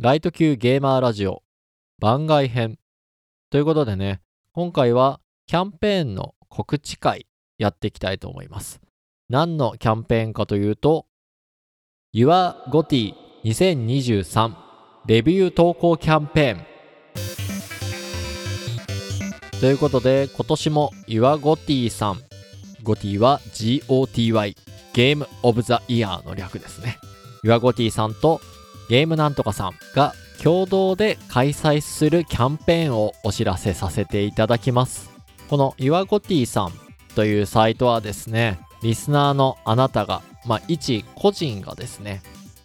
ライト級ゲーマーラジオ番外編ということでね、今回はキャンペーンの告知会やっていきたいと思います。何のキャンペーンかというと、YourGoty2023 レビュー投稿キャンペーンということで、今年も YourGoty さん、GOTY は GOTY ゲームオブザイヤーの略ですね。YourGoty さんとゲームなんとかさんが共同で開催するキャンペーンをお知らせさせていただきます。この YourGoty さんというサイトはですね、リスナーのあなたが、まあ、一個人がですね、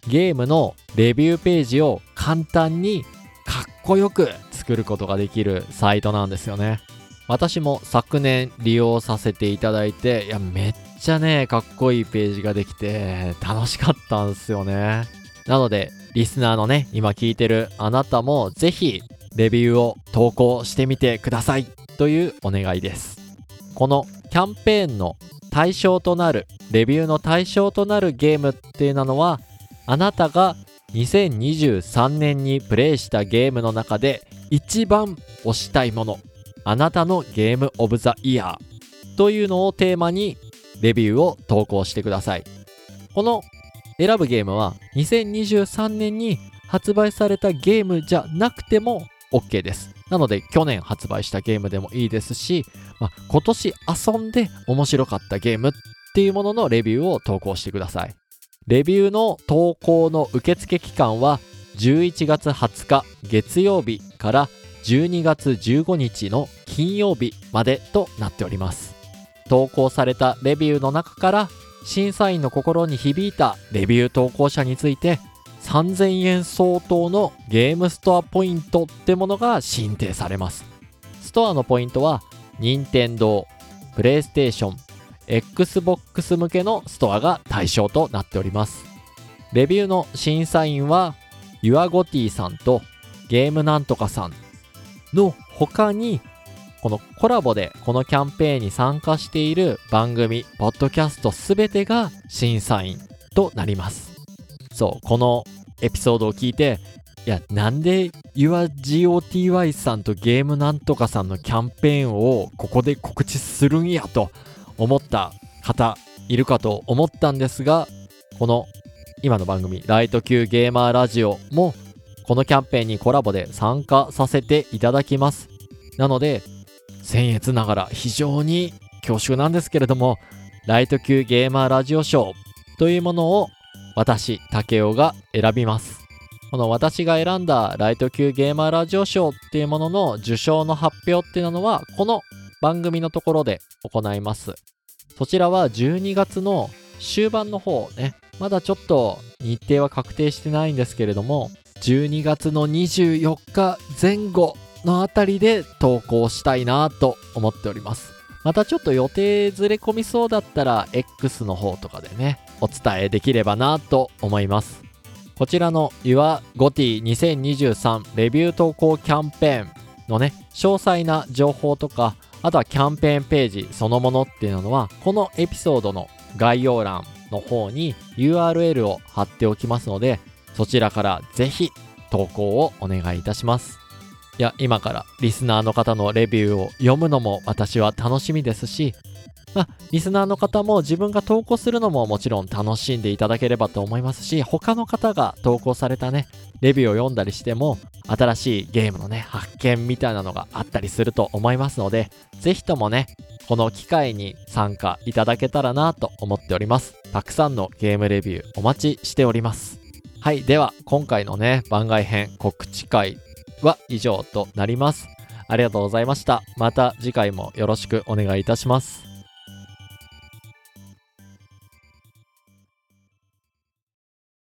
ゲームのレビューページを簡単にかっこよく作ることができるサイトなんですよね。私も昨年利用させていただいて、いや、めっちゃね、かっこいいページができて楽しかったんですよね。なので、リスナーのね、今聞いてるあなたもぜひレビューを投稿してみてくださいというお願いです。このキャンペーンの対象となる、レビューの対象となるゲームっていうのは、あなたが2023年にプレイしたゲームの中で一番推したいもの、あなたのゲームオブザイヤーというのをテーマにレビューを投稿してください。この選ぶゲームは2023年に発売されたゲームじゃなくても OK です。なので去年発売したゲームでもいいですし、まあ、今年遊んで面白かったゲームっていうもののレビューを投稿してください。レビューの投稿の受付期間は11月20日月曜日から12月15日の金曜日までとなっております。投稿されたレビューの中から審査員の心に響いたレビュー投稿者について3000円相当のゲームストアポイントってものが申請されます。ストアのポイントは任天堂、プレイステーション、Xbox 向けのストアが対象となっております。レビューの審査員は YourGoty さんとゲームなんとかさんの他にこのコラボでこのキャンペーンに参加している番組、ポッドキャストすべてが審査員となります。そう、このエピソードを聞いて、いや、なんで YourGOTY さんとゲームなんとかさんのキャンペーンをここで告知するんやと思った方いるかと思ったんですが、この今の番組、ライト級ゲーマーラジオもこのキャンペーンにコラボで参加させていただきます。なので、僭越ながら非常に恐縮なんですけれども、ライト級ゲーマーラジオ賞というものを私、竹雄が選びます。この私が選んだライト級ゲーマーラジオ賞っていうものの受賞の発表っていうのは、この番組のところで行います。そちらは12月の終盤の方ね、まだちょっと日程は確定してないんですけれども、12月の24日前後のあたりで投稿したいなと思っております。またちょっと予定ずれ込みそうだったら X の方とかでね、お伝えできればなと思います。こちらの YourGoty2023 レビュー投稿キャンペーンのね、詳細な情報とか、あとはキャンペーンページそのものっていうのは、このエピソードの概要欄の方に URL を貼っておきますので、そちらからぜひ投稿をお願いいたします。いや、今からリスナーの方のレビューを読むのも私は楽しみですし、まあ、リスナーの方も自分が投稿するのももちろん楽しんでいただければと思いますし、他の方が投稿されたね、レビューを読んだりしても、新しいゲームのね、発見みたいなのがあったりすると思いますので、ぜひともね、この機会に参加いただけたらなと思っております。たくさんのゲームレビューお待ちしております。はい、では今回のね、番外編告知会は以上となります。ありがとうございました。また次回もよろしくお願いいたします。